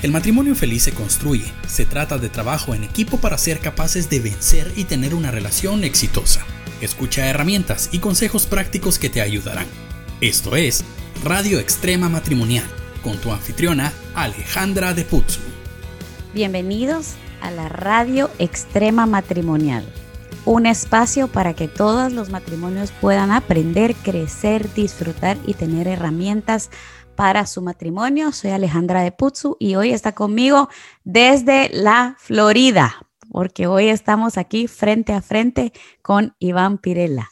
El matrimonio feliz se construye, se trata de trabajo en equipo para ser capaces de vencer y tener una relación exitosa. Escucha herramientas y consejos prácticos que te ayudarán. Esto es Radio Extrema Matrimonial, con tu anfitriona Alejandra de Putzu. Bienvenidos a la Radio Extrema Matrimonial, un espacio para que todos los matrimonios puedan aprender, crecer, disfrutar y tener herramientas para su matrimonio. Soy Alejandra de Putzu y hoy está conmigo desde la Florida, porque hoy estamos aquí frente a frente con Iván Pirela.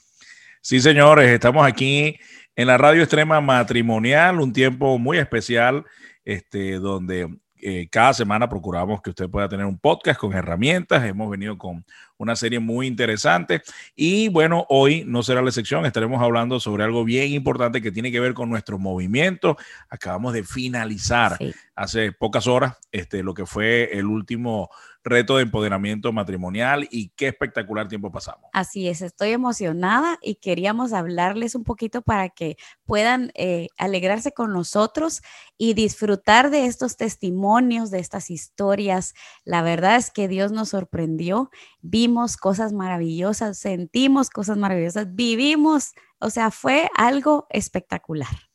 Sí, señores, estamos aquí en la Radio Extrema Matrimonial, un tiempo muy especial, este, donde eh, cada semana procuramos que usted pueda tener un podcast con herramientas. Hemos venido con una serie muy interesante y bueno, hoy no será la excepción. Estaremos hablando sobre algo bien importante que tiene que ver con nuestro movimiento. Acabamos de finalizar hace pocas horas este, lo que fue el último reto de empoderamiento matrimonial y qué espectacular tiempo pasamos. Así es, estoy emocionada y queríamos hablarles un poquito para que puedan eh, alegrarse con nosotros y disfrutar de estos testimonios, de estas historias. La verdad es que Dios nos sorprendió, vimos cosas maravillosas, sentimos cosas maravillosas, vivimos, o sea, fue algo espectacular.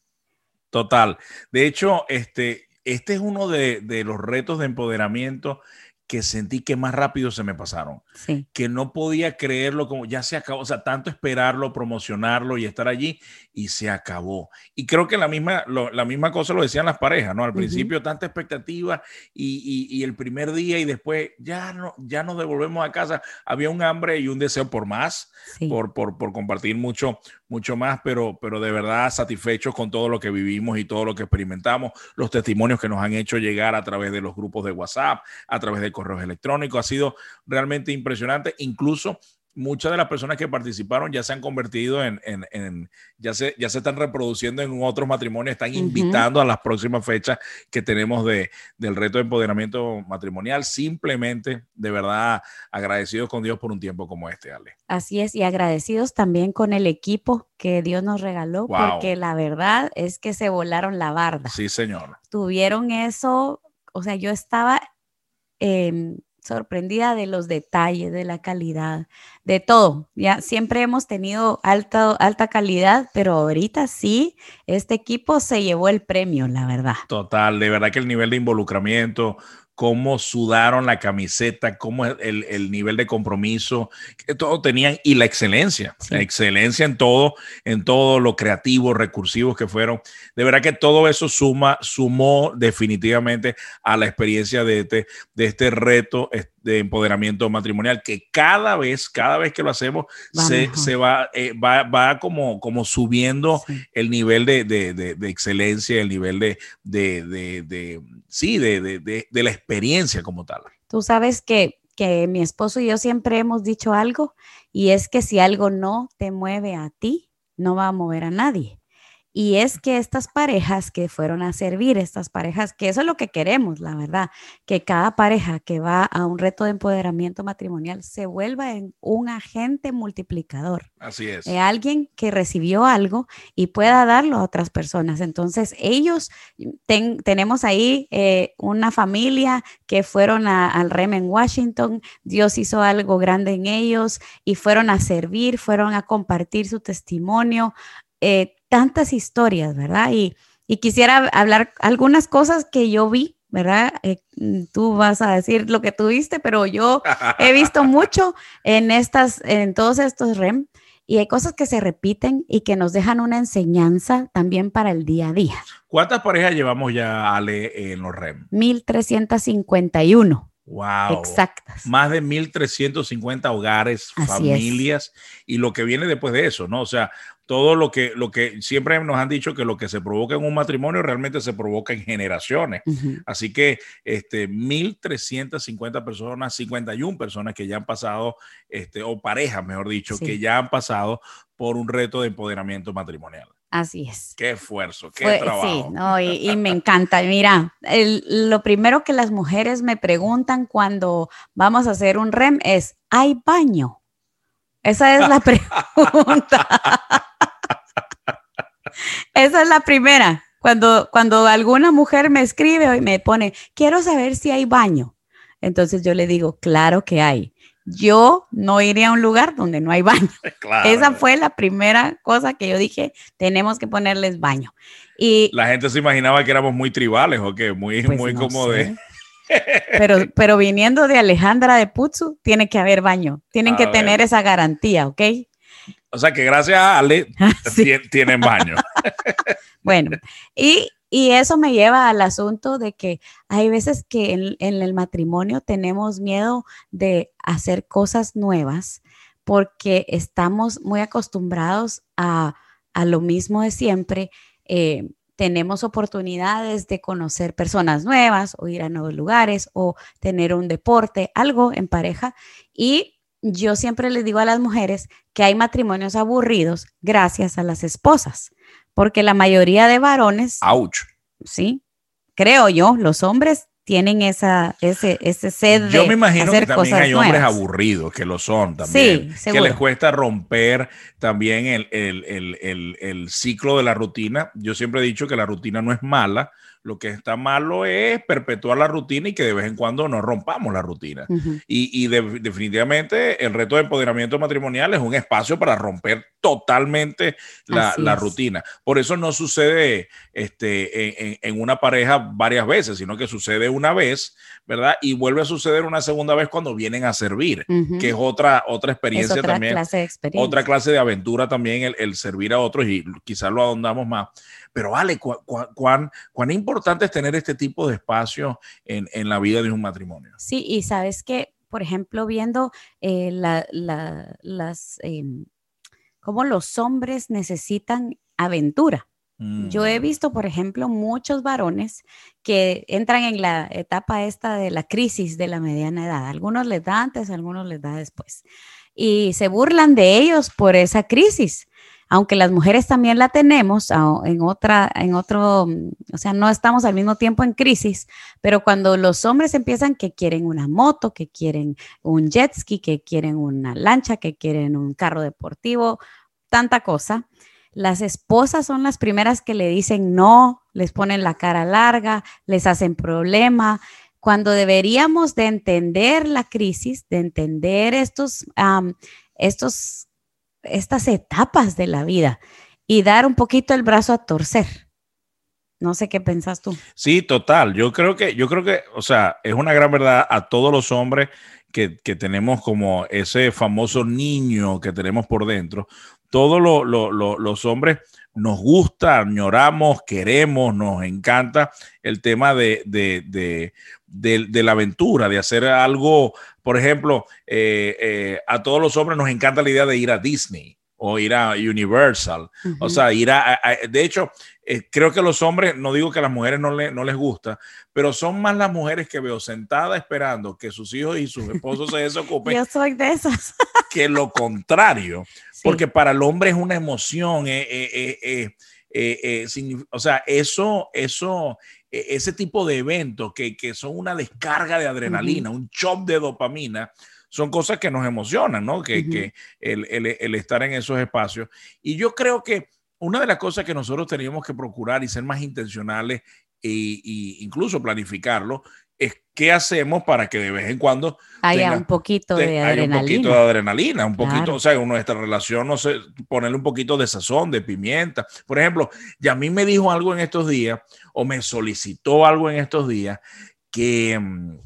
Total. De hecho, este, este es uno de, de los retos de empoderamiento que sentí que más rápido se me pasaron. Que no podía creerlo como ya se acabó, o sea, tanto esperarlo, promocionarlo y estar allí y se acabó. Y creo que la misma, la misma cosa lo decían las parejas, ¿no? Al principio tanta expectativa y, y, el primer día y después ya, no, ya nos devolvemos a casa. Había un hambre y un deseo por más, por, por, por, compartir mucho, mucho más, pero, pero de verdad satisfechos con todo lo que vivimos y todo lo que experimentamos, los testimonios que nos han hecho llegar a través de los grupos de WhatsApp, a través de correos electrónicos. Ha sido realmente impresionante. Incluso muchas de las personas que participaron ya se han convertido en, ya, se, ya se están reproduciendo en otros matrimonios, están invitando a las próximas fechas que tenemos de, del reto de empoderamiento matrimonial. Simplemente, de verdad, agradecidos con Dios por un tiempo como este, Ale. Así es, y agradecidos también con el equipo que Dios nos regaló, porque la verdad es que se volaron la barda. Sí, señor. Tuvieron eso, o sea, yo estaba... Eh, sorprendida de los detalles, de la calidad, de todo. Ya siempre hemos tenido alta, alta calidad, pero ahorita sí, este equipo se llevó el premio, la verdad. Total, de verdad que el nivel de involucramiento, cómo sudaron la camiseta, cómo el, el nivel de compromiso, que todo tenían y la excelencia, la excelencia en todo, en todo lo creativo, recursivos que fueron. De verdad que todo eso suma, sumó definitivamente a la experiencia de este, de este reto de empoderamiento matrimonial que cada vez, cada vez que lo hacemos, se, se va, eh, va, va, como, como subiendo el nivel de, de, de, excelencia, el nivel de, de, sí, de, la experiencia como tal. Tú sabes que, que mi esposo y yo siempre hemos dicho algo y es que si algo no te mueve a ti, no va a mover a nadie. Y es que estas parejas que fueron a servir, estas parejas, que eso es lo que queremos, la verdad, que cada pareja que va a un reto de empoderamiento matrimonial se vuelva en un agente multiplicador. Así es. De alguien que recibió algo y pueda darlo a otras personas. Entonces, ellos, tenemos ahí eh, una familia que fueron al REM en Washington, Dios hizo algo grande en ellos y fueron a servir, fueron a compartir su testimonio. Eh, tantas historias, ¿verdad? Y, quisiera hablar algunas cosas que yo vi, ¿verdad? Eh, tú vas a decir lo que tú viste, pero yo he visto mucho en estas, en todos estos REM y hay cosas que se repiten y que nos dejan una enseñanza también para el día a día. ¿Cuántas parejas llevamos ya, Ale, en los REM? 1351. Wow. Exactas. Más de 1.350 hogares, familias y lo que viene después de eso, ¿no? O sea, todo lo que, lo que siempre nos han dicho que lo que se provoca en un matrimonio realmente se provoca en generaciones. Así que este, 1.350 personas, 51 personas que ya han pasado, este, o parejas, mejor dicho, que ya han pasado por un reto de empoderamiento matrimonial. Así es. Qué esfuerzo, qué trabajo. Sí, no, y, me encanta. Mira, lo primero que las mujeres me preguntan cuando vamos a hacer un REM es, ¿hay baño? Esa es la pregunta. Esa es la primera. cuando, cuando alguna mujer me escribe y me pone, quiero saber si hay baño. Entonces yo le digo, claro que hay. Yo no iría a un lugar donde no hay baño. Esa fue la primera cosa que yo dije, tenemos que ponerles baño. Y la gente se imaginaba que éramos muy tribales o que muy, pues muy como de... Pero, pero viniendo de Alejandra de Putsu, tiene que haber baño. Tienen que tener esa garantía, ¿ok? O sea que gracias a Ale tienen baño. bueno, y, eso me lleva al asunto de que hay veces que en, el matrimonio tenemos miedo de hacer cosas nuevas porque estamos muy acostumbrados a, lo mismo de siempre. Eh, tenemos oportunidades de conocer personas nuevas o ir a nuevos lugares o tener un deporte, algo en pareja. Y yo siempre les digo a las mujeres que hay matrimonios aburridos gracias a las esposas, porque la mayoría de varones... ¡Auch! Sí, creo yo, los hombres tienen esa, ese, ese sed Yo me imagino que también hay hombres aburridos, que lo son también, sí, que les cuesta romper también el, el, ciclo de la rutina. Yo siempre he dicho que la rutina no es mala, lo que está malo es perpetuar la rutina y que de vez en cuando no rompamos la rutina. Y, definitivamente el reto de empoderamiento matrimonial es un espacio para romper totalmente la, rutina. Por eso no sucede este, en, una pareja varias veces, sino que sucede una vez, ¿verdad? Y vuelve a suceder una segunda vez cuando vienen a servir, que es otra, otra experiencia otra también. Clase otra clase de aventura también el, el servir a otros y quizás lo ahondamos más. Pero vale, cuán, cuán importante es tener este tipo de espacio en, en la vida de un matrimonio. Sí, y sabes que, por ejemplo, viendo eh, la, las, eh, cómo los hombres necesitan aventura. Yo he mm. visto, por ejemplo, muchos varones que entran en la etapa esta de la crisis de la mediana edad. Algunos les da antes, algunos les da después. Y se burlan de ellos por esa crisis aunque las mujeres también la tenemos en otra, en otro, o sea, no estamos al mismo tiempo en crisis, pero cuando los hombres empiezan que quieren una moto, que quieren un jet ski, que quieren una lancha, que quieren un carro deportivo, tanta cosa, las esposas son las primeras que le dicen no, les ponen la cara larga, les hacen problema, cuando deberíamos de entender la crisis, de entender estos, estos estas etapas de la vida y dar un poquito el brazo a torcer. No sé qué pensás tú. Sí, total. Yo creo que, yo creo que, o sea, es una gran verdad a todos los hombres que, tenemos como ese famoso niño que tenemos por dentro. Todos los hombres nos gusta, añoramos, queremos, nos encanta el tema de, de, la aventura, de hacer algo, por ejemplo, eh, eh, a todos los hombres nos encanta la idea de ir a Disney o ir a Universal, o sea, ir a, de hecho, eh, creo que los hombres, no digo que a las mujeres no, no les gusta, pero son más las mujeres que veo sentadas esperando que sus hijos y sus esposos se desocupen. Yo soy de esas. Que lo contrario, porque para el hombre es una emoción, o sea, eso, eso, e, ese tipo de eventos que, son una descarga de adrenalina, un shock de dopamina, son cosas que nos emocionan, ¿no? Que, el, estar en esos espacios. Y yo creo que una de las cosas que nosotros teníamos que procurar y ser más intencionales e, incluso planificarlo qué hacemos para que de vez en cuando haya un poquito de adrenalina. un poquito de adrenalina, un poquito, o sea, nuestra relación, no sé, ponerle un poquito de sazón, de pimienta. Por ejemplo, ya a mí me dijo algo en estos días, o me solicitó algo en estos días, que mm,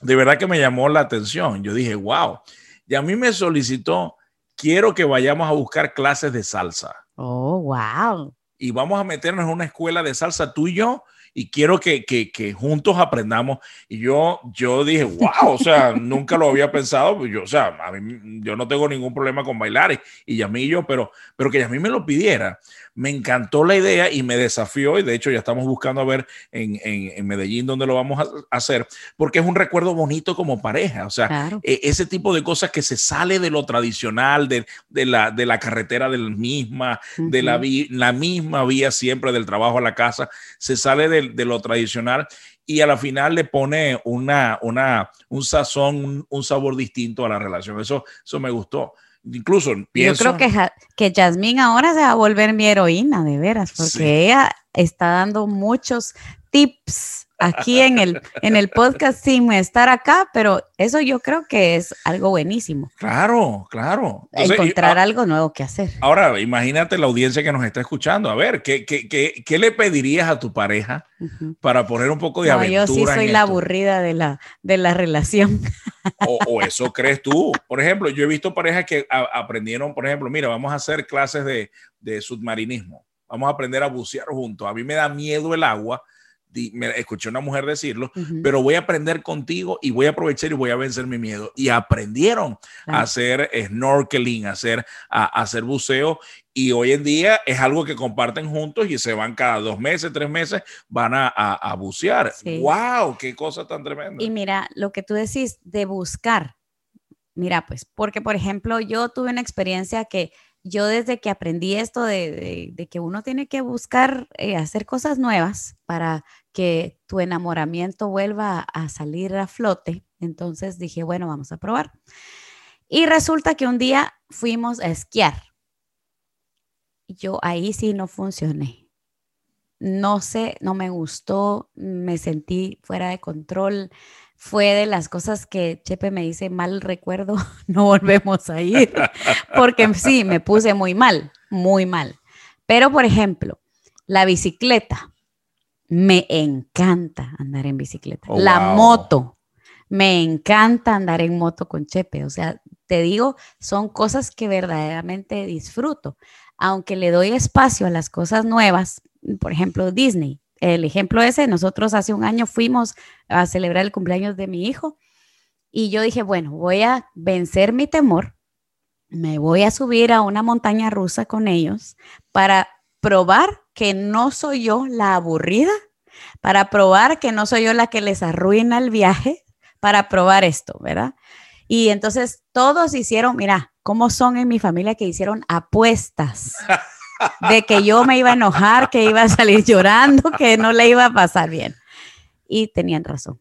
de verdad que me llamó la atención. Yo dije, wow, y a mí me solicitó, quiero que vayamos a buscar clases de salsa. Oh, wow. Y vamos a meternos en una escuela de salsa tú y yo y quiero que, que, que, juntos aprendamos. Y yo, yo dije, wow, o sea, nunca lo había pensado. Pues yo, o sea, a mí, yo no tengo ningún problema con bailar y, y Yamillo, pero, pero que mí me lo pidiera me encantó la idea y me desafió y de hecho ya estamos buscando a ver en, en, Medellín dónde lo vamos a hacer, porque es un recuerdo bonito como pareja, o sea, e, ese tipo de cosas que se sale de lo tradicional, de, de, la, de la carretera del misma, de la, la misma vía siempre del trabajo a la casa, se sale de, de lo tradicional y a la final le pone una, una, un sazón, un, un sabor distinto a la relación. Eso, eso me gustó incluso pienso... Yo creo que, que Jasmine ahora se va a volver mi heroína, de veras, porque ella, está dando muchos tips aquí en el, en el podcast sin estar acá, pero eso yo creo que es algo buenísimo. Claro, claro. Encontrar algo nuevo que hacer. Ahora, imagínate la audiencia que nos está escuchando. A ver, ¿qué, qué, qué, qué le pedirías a tu pareja para poner un poco de no, Yo sí soy la aburrida de la, de la relación. O, eso crees tú. Por ejemplo, yo he visto parejas que aprendieron, por ejemplo, mira, vamos a hacer clases de, de submarinismo. Vamos a aprender a bucear juntos. A mí me da miedo el agua me escuché una mujer decirlo, pero voy a aprender contigo y voy a aprovechar y voy a vencer mi miedo. Y aprendieron a hacer snorkeling, a hacer, a, hacer buceo. Y hoy en día es algo que comparten juntos y se van cada dos meses, tres meses, van a, a, bucear. ¡Wow! ¡Qué cosa tan tremenda! Y mira, lo que tú decís de buscar. Mira, pues, porque por ejemplo, yo tuve una experiencia que yo desde que aprendí esto de, que uno tiene que buscar eh, hacer cosas nuevas para que tu enamoramiento vuelva a salir a flote, entonces dije, bueno, vamos a probar. Y resulta que un día fuimos a esquiar. Yo ahí sí no funcioné. No sé, no me gustó, me sentí fuera de control fue de las cosas que Chepe me dice, mal recuerdo, no volvemos a ir, porque sí, me puse muy mal, muy mal. Pero, por ejemplo, la bicicleta, me encanta andar en bicicleta. Oh, la moto, me encanta andar en moto con Chepe. O sea, te digo, son cosas que verdaderamente disfruto. Aunque le doy espacio a las cosas nuevas, por ejemplo, Disney el ejemplo ese, nosotros hace un año fuimos a celebrar el cumpleaños de mi hijo y yo dije, bueno, voy a vencer mi temor, me voy a subir a una montaña rusa con ellos para probar que no soy yo la aburrida, para probar que no soy yo la que les arruina el viaje, para probar esto, ¿verdad? Y entonces todos hicieron, mira, cómo son en mi familia que hicieron apuestas. de que yo me iba a enojar, que iba a salir llorando, que no le iba a pasar bien. Y tenían razón.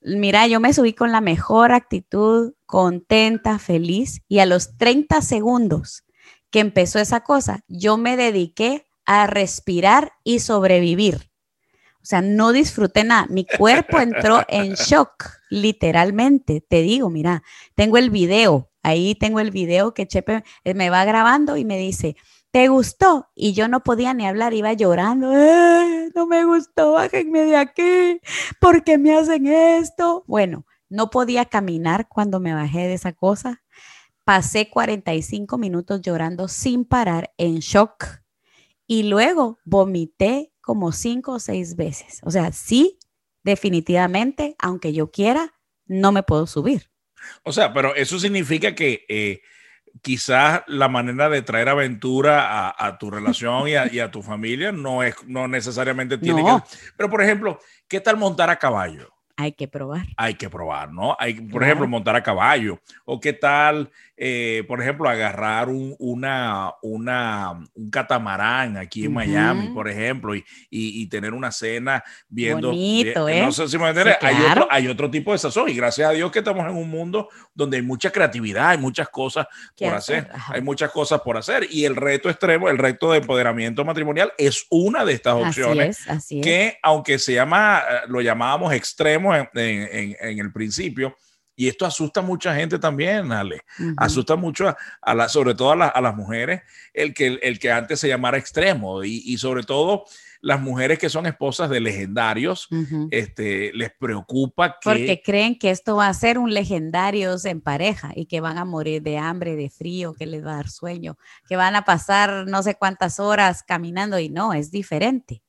Mira, yo me subí con la mejor actitud, contenta, feliz, y a los 30 segundos que empezó esa cosa, yo me dediqué a respirar y sobrevivir. O sea, no disfruté nada. Mi cuerpo entró en shock, literalmente. Te digo, mira, tengo el video, ahí tengo el video que Chepe me va grabando y me dice, ¿te gustó? Y yo no podía ni hablar, iba llorando, ¡Eh, no me gustó, bájenme de aquí, ¿por qué me hacen esto? Bueno, no podía caminar cuando me bajé de esa cosa. Pasé 45 minutos llorando sin parar, en shock. Y luego vomité como cinco o seis veces. O sea, sí, definitivamente, aunque yo quiera, no me puedo subir. O sea, pero eso significa que eh, quizás la manera de traer aventura a, tu relación y a, tu familia no es no necesariamente tiene que. Pero, por ejemplo, ¿qué tal montar a caballo? Hay que probar. Hay que probar, ¿no? Hay, por ejemplo, montar a caballo. O qué tal, eh, por ejemplo, agarrar un, una, una, un catamarán aquí en Miami, por ejemplo, y, y, tener una cena viendo. Bonito, ¿eh? No sé si me entiendes. hay, otro, hay otro tipo de sazón. Y gracias a Dios que estamos en un mundo donde hay mucha creatividad, hay muchas cosas por hacer. Hay muchas cosas por hacer. Y el reto extremo, el reto de empoderamiento matrimonial es una de estas opciones. Así es, así es. Que, aunque se llama, eh, lo llamábamos extremo, en, el principio. Y esto asusta a mucha gente también, Ale. Asusta mucho, a, la, sobre todo a, las mujeres, el que, el que antes se llamara extremo. Y, sobre todo las mujeres que son esposas de legendarios, este, les preocupa que... Porque creen que esto va a ser un legendarios en pareja y que van a morir de hambre, de frío, que les va a dar sueño, que van a pasar no sé cuántas horas caminando y no, es diferente.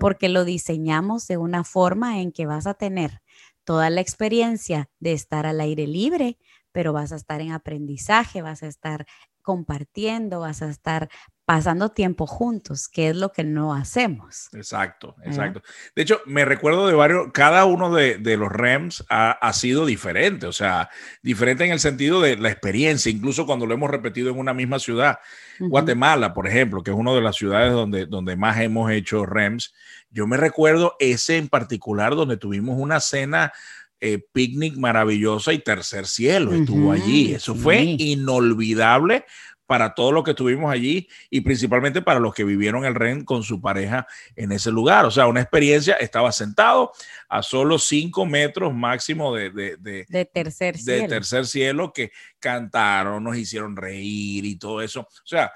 Porque lo diseñamos de una forma en que vas a tener toda la experiencia de estar al aire libre, pero vas a estar en aprendizaje, vas a estar compartiendo, vas a estar pasando tiempo juntos, que es lo que no hacemos. Exacto, exacto. De hecho, me recuerdo de varios, cada uno de, los REMs ha, sido diferente, o sea, diferente en el sentido de la experiencia, incluso cuando lo hemos repetido en una misma ciudad. Guatemala, por ejemplo, que es una de las ciudades donde, donde más hemos hecho REMs, yo me recuerdo ese en particular donde tuvimos una cena eh, picnic maravillosa y tercer cielo estuvo allí. Eso fue inolvidable para todos los que estuvimos allí y principalmente para los que vivieron el REN con su pareja en ese lugar. O sea, una experiencia, estaba sentado a solo cinco metros máximo de, de, tercer cielo. De tercer cielo que cantaron, nos hicieron reír y todo eso. O sea,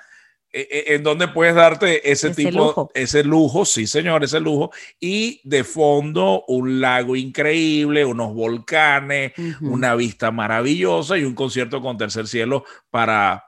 en donde puedes darte ese, tipo, ese lujo, sí señor, ese lujo, y de fondo un lago increíble, unos volcanes, una vista maravillosa y un concierto con tercer cielo para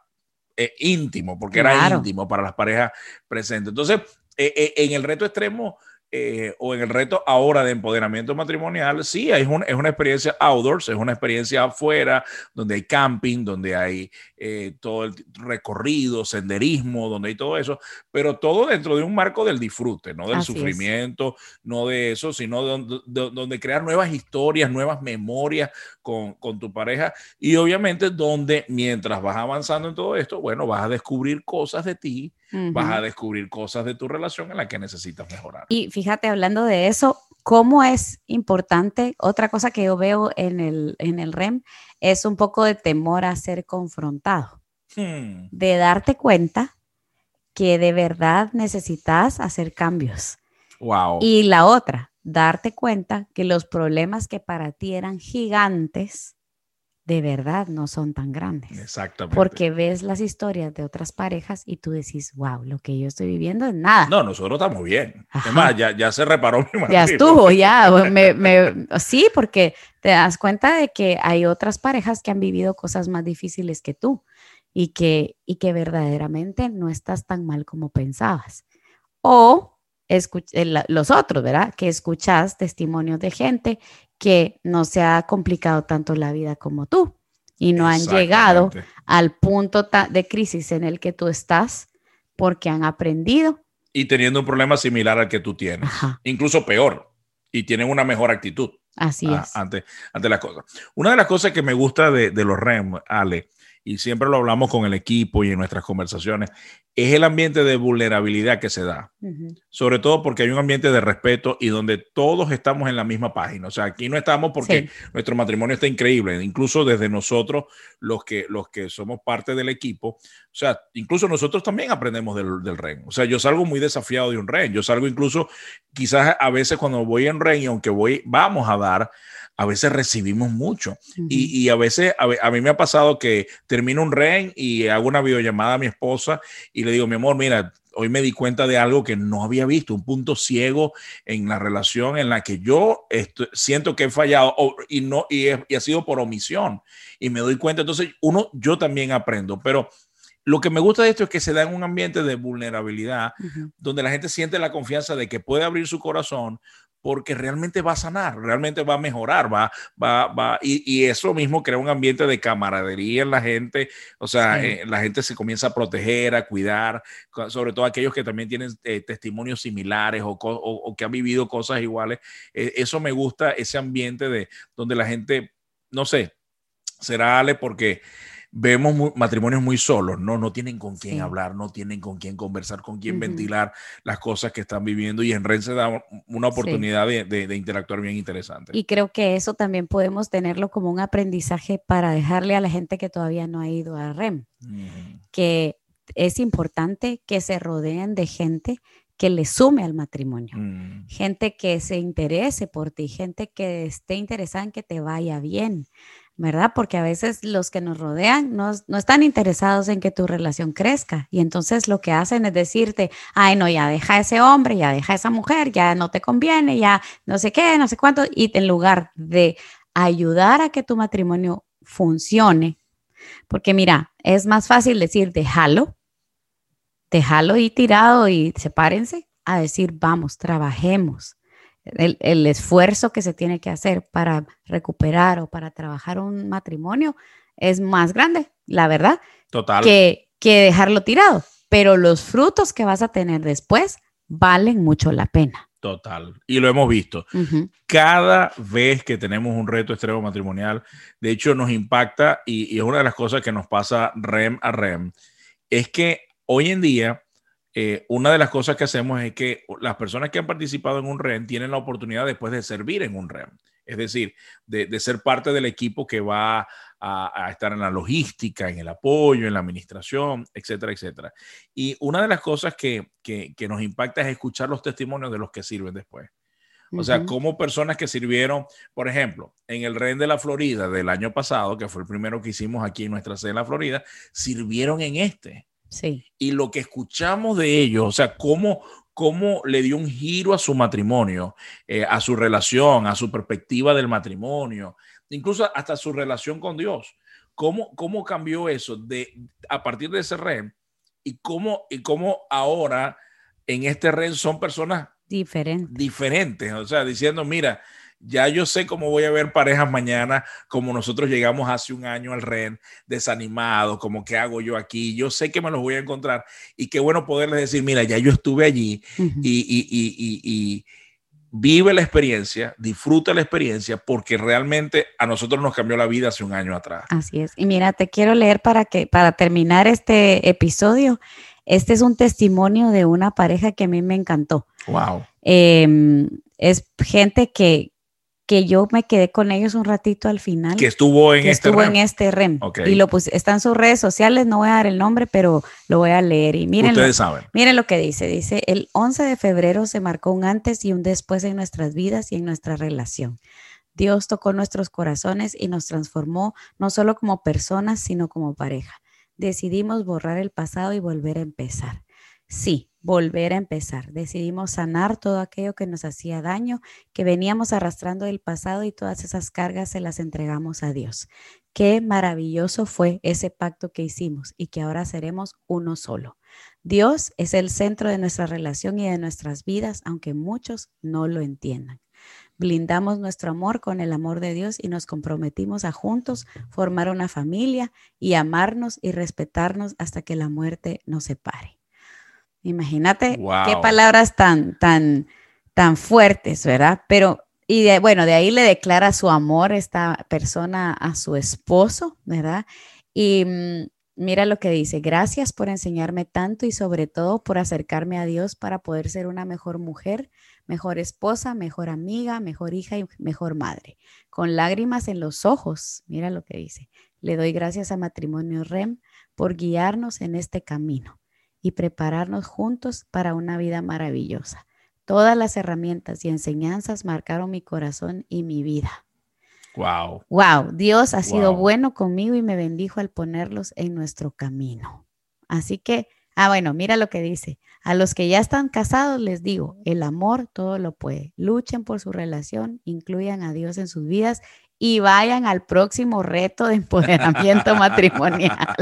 eh, íntimo, porque era íntimo para las parejas presentes. Entonces, eh, eh, en el reto extremo, eh, o en el reto ahora de empoderamiento matrimonial, sí, es, es una experiencia outdoors, es una experiencia afuera, donde hay camping, donde hay eh, todo el recorrido, senderismo, donde hay todo eso, pero todo dentro de un marco del disfrute, no del sufrimiento, no de eso, sino donde, donde, crear nuevas historias, nuevas memorias con, con tu pareja y obviamente donde mientras vas avanzando en todo esto, bueno, vas a descubrir cosas de ti vas a descubrir cosas de tu relación en las que necesitas mejorar. Y fíjate, hablando de eso, ¿cómo es importante? Otra cosa que yo veo en el, en el REM es un poco de temor a ser confrontado, hmm. de darte cuenta que de verdad necesitas hacer cambios. Wow. Y la otra, darte cuenta que los problemas que para ti eran gigantes, de verdad no son tan grandes. Exactamente. Porque ves las historias de otras parejas y tú decís, wow, lo que yo estoy viviendo es nada. No, nosotros estamos bien. Además, ya, ya, se reparó mi Ya estuvo, ya. Me, sí, porque te das cuenta de que hay otras parejas que han vivido cosas más difíciles que tú y que, y que verdaderamente no estás tan mal como pensabas. O los otros, ¿verdad? Que escuchas testimonios de gente que no se ha complicado tanto la vida como tú y no han llegado al punto de crisis en el que tú estás porque han aprendido. Y teniendo un problema similar al que tú tienes, incluso peor, y tienen una mejor actitud. Así es. Ante, ante las cosas. Una de las cosas que me gusta de, de los REM, Ale, y siempre lo hablamos con el equipo y en nuestras conversaciones, es el ambiente de vulnerabilidad que se da. Sobre todo porque hay un ambiente de respeto y donde todos estamos en la misma página. O sea, aquí no estamos porque nuestro matrimonio está increíble, incluso desde nosotros, los que, los que somos parte del equipo. O sea, incluso nosotros también aprendemos del, del REN. O sea, yo salgo muy desafiado de un REN. Yo salgo incluso, quizás a veces cuando voy en REN y aunque voy, vamos a dar, a veces recibimos mucho. y, a veces, a, mí me ha pasado que termino un REN y hago una videollamada a mi esposa y le digo, mi amor, mira, hoy me di cuenta de algo que no había visto, un punto ciego en la relación en la que yo siento que he fallado y, no, y, ha sido por omisión. Y me doy cuenta, entonces uno, yo también aprendo, pero lo que me gusta de esto es que se da en un ambiente de vulnerabilidad, donde la gente siente la confianza de que puede abrir su corazón, porque realmente va a sanar, realmente va a mejorar, va, va, va, y, eso mismo crea un ambiente de camaradería en la gente, o sea, eh, la gente se comienza a proteger, a cuidar, sobre todo aquellos que también tienen eh, testimonios similares o, que han vivido cosas iguales. E, eso me gusta, ese ambiente de donde la gente, no sé, será Ale porque vemos matrimonios muy solos, ¿no? No tienen con quién hablar, no tienen con quién conversar, con quién ventilar las cosas que están viviendo y en Red se da una oportunidad de, interactuar bien interesante. Y creo que eso también podemos tenerlo como un aprendizaje para dejarle a la gente que todavía no ha ido a REM, que es importante que se rodeen de gente que le sume al matrimonio, mm. gente que se interese por ti, gente que esté interesada en que te vaya bien, ¿verdad? Porque a veces los que nos rodean no, están interesados en que tu relación crezca. Y entonces lo que hacen es decirte, ay, no, ya deja a ese hombre, ya deja a esa mujer, ya no te conviene, ya no sé qué, no sé cuánto, y en lugar de ayudar a que tu matrimonio funcione, porque mira, es más fácil decir, déjalo, déjalo y tirado y sepárense, a decir, vamos, trabajemos el, esfuerzo que se tiene que hacer para recuperar o para trabajar un matrimonio es más grande, la verdad, Total. Que, que dejarlo tirado. Pero los frutos que vas a tener después valen mucho la pena. Total. Y lo hemos visto. Cada vez que tenemos un reto extremo matrimonial, de hecho nos impacta y, y, es una de las cosas que nos pasa REM a REM, es que hoy en día eh, una de las cosas que hacemos es que las personas que han participado en un REM tienen la oportunidad después de servir en un REM. es decir, de, ser parte del equipo que va a, estar en la logística, en el apoyo, en la administración, etcétera, etcétera. Y una de las cosas que, nos impacta es escuchar los testimonios de los que sirven después. O sea, como personas que sirvieron, por ejemplo, en el REN de la Florida del año pasado, que fue el primero que hicimos aquí en nuestra sede en la Florida, sirvieron en este. Sí. Y lo que escuchamos de ellos, o sea, cómo, cómo le dio un giro a su matrimonio, eh, a su relación, a su perspectiva del matrimonio, incluso hasta su relación con Dios. ¿Cómo, cómo cambió eso de, a partir de ese red y cómo, y cómo ahora en este red son personas diferentes? Diferentes, o sea, diciendo, mira, ya yo sé cómo voy a ver parejas mañana, como nosotros llegamos hace un año al REN, desanimados, como qué hago yo aquí, yo sé que me los voy a encontrar y qué bueno poderles decir, mira, ya yo estuve allí y, vive la experiencia, disfruta la experiencia, porque realmente a nosotros nos cambió la vida hace un año atrás. Así es. Y mira, te quiero leer para que, para terminar este episodio. Este es un testimonio de una pareja que a mí me encantó. Wow. Em, es gente que, que yo me quedé con ellos un ratito al final. Que estuvo en este estuvo REM. en este REM. Y lo puse, está en sus redes sociales, no voy a dar el nombre, pero lo voy a leer. Y miren, Ustedes saben. Miren lo que dice. Dice, el 11 de febrero se marcó un antes y un después en nuestras vidas y en nuestra relación. Dios tocó nuestros corazones y nos transformó no solo como personas, sino como pareja. Decidimos borrar el pasado y volver a empezar. Sí, volver a empezar. Decidimos sanar todo aquello que nos hacía daño, que veníamos arrastrando del pasado y todas esas cargas se las entregamos a Dios. Qué maravilloso fue ese pacto que hicimos y que ahora seremos uno solo. Dios es el centro de nuestra relación y de nuestras vidas, aunque muchos no lo entiendan. Blindamos nuestro amor con el amor de Dios y nos comprometimos a juntos formar una familia y amarnos y respetarnos hasta que la muerte nos separe. Imagínate qué palabras tan, tan, tan fuertes, ¿verdad? Pero, y de, bueno, de ahí le declara su amor esta persona a su esposo, ¿verdad? Y mm, mira lo que dice, gracias por enseñarme tanto y sobre todo por acercarme a Dios para poder ser una mejor mujer, mejor esposa, mejor amiga, mejor hija y mejor madre. Con lágrimas en los ojos, mira lo que dice, le doy gracias a Matrimonio REM por guiarnos en este camino y prepararnos juntos para una vida maravillosa. Todas las herramientas y enseñanzas marcaron mi corazón y mi vida. Wow. Wow, Dios ha sido bueno conmigo y me bendijo al ponerlos en nuestro camino. Así que, ah, bueno, mira lo que dice. A los que ya están casados les digo, el amor todo lo puede. Luchen por su relación, incluyan a Dios en sus vidas y vayan al próximo reto de empoderamiento matrimonial.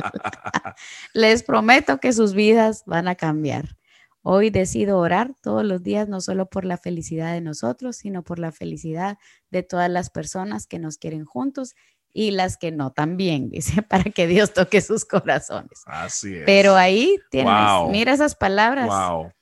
Les prometo que sus vidas van a cambiar. Hoy decido orar todos los días, no solo por la felicidad de nosotros, sino por la felicidad de todas las personas que nos quieren juntos y las que no también, dice, para que Dios toque sus corazones. Así es. Pero ahí tienes, mira esas palabras. Wow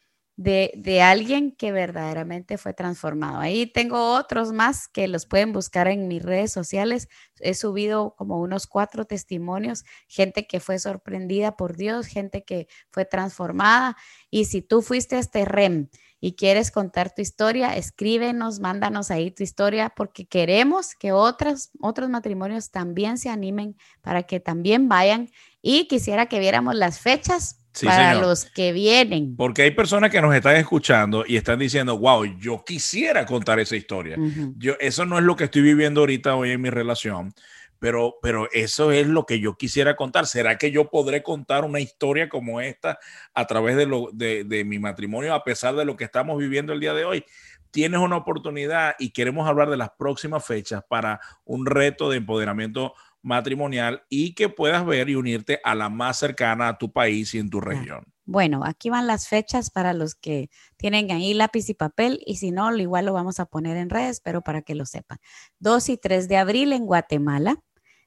de, alguien que verdaderamente fue transformado. Ahí tengo otros más que los pueden buscar en mis redes sociales. He subido como unos cuatro testimonios, gente que fue sorprendida por Dios, gente que fue transformada. Y si tú fuiste a este REM y quieres contar tu historia, escríbenos, mándanos ahí tu historia, porque queremos que otros, otros matrimonios también se animen para que también vayan. Y quisiera que viéramos las fechas para los que vienen. Porque hay personas que nos están escuchando y están diciendo, wow, yo quisiera contar esa historia. yo, eso no es lo que estoy viviendo ahorita hoy en mi relación, pero, pero eso es lo que yo quisiera contar. ¿Será que yo podré contar una historia como esta a través de, lo, de, de mi matrimonio a pesar de lo que estamos viviendo el día de hoy? Tienes una oportunidad y queremos hablar de las próximas fechas para un reto de empoderamiento matrimonial y que puedas ver y unirte a la más cercana a tu país y en tu región. Bueno, aquí van las fechas para los que tienen ahí lápiz y papel y si no, igual lo vamos a poner en redes, pero para que lo sepan. 2 y 3 de abril en Guatemala.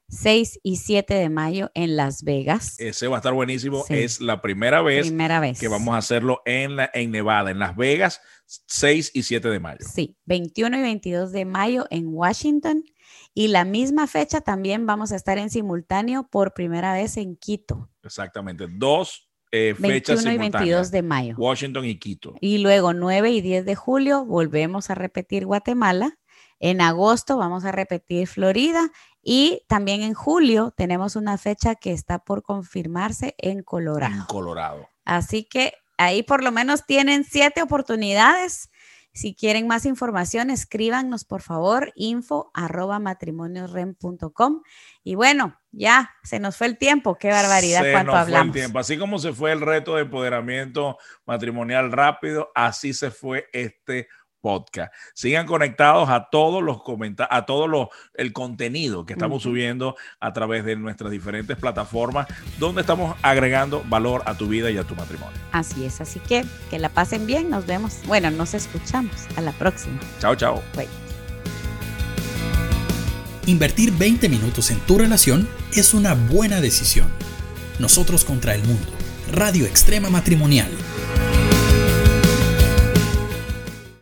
6 y 7 de mayo en Las Vegas. Ese va a estar buenísimo. Es la primera vez, primera vez, que vamos a hacerlo en, la, en Nevada, en Las Vegas, 6 y 7 de mayo. Sí, 21 y 22 de mayo en Washington y la misma fecha también vamos a estar en simultáneo por primera vez en Quito. Exactamente, dos eh, fechas 21 y 22 de mayo. Washington y Quito. Y luego 9 y 10 de julio volvemos a repetir Guatemala. En agosto vamos a repetir Florida y también en julio tenemos una fecha que está por confirmarse en Colorado. En Colorado. Así que ahí por lo menos tienen siete oportunidades. Si quieren más información, escríbanos por favor info arroba matrimoniosrem.com. Y bueno, ya se nos fue el tiempo. Qué barbaridad se cuánto nos hablamos. Fue el tiempo. Así como se fue el reto de empoderamiento matrimonial rápido, así se fue este podcast. Sigan conectados a todos los comentarios, a todo lo, el contenido que estamos subiendo a través de nuestras diferentes plataformas, donde estamos agregando valor a tu vida y a tu matrimonio. Así es, así que que la pasen bien, nos vemos, bueno, nos escuchamos, a la próxima. Chao, chao. Invertir 20 minutos en tu relación es una buena decisión. Nosotros contra el mundo. Radio Extrema Matrimonial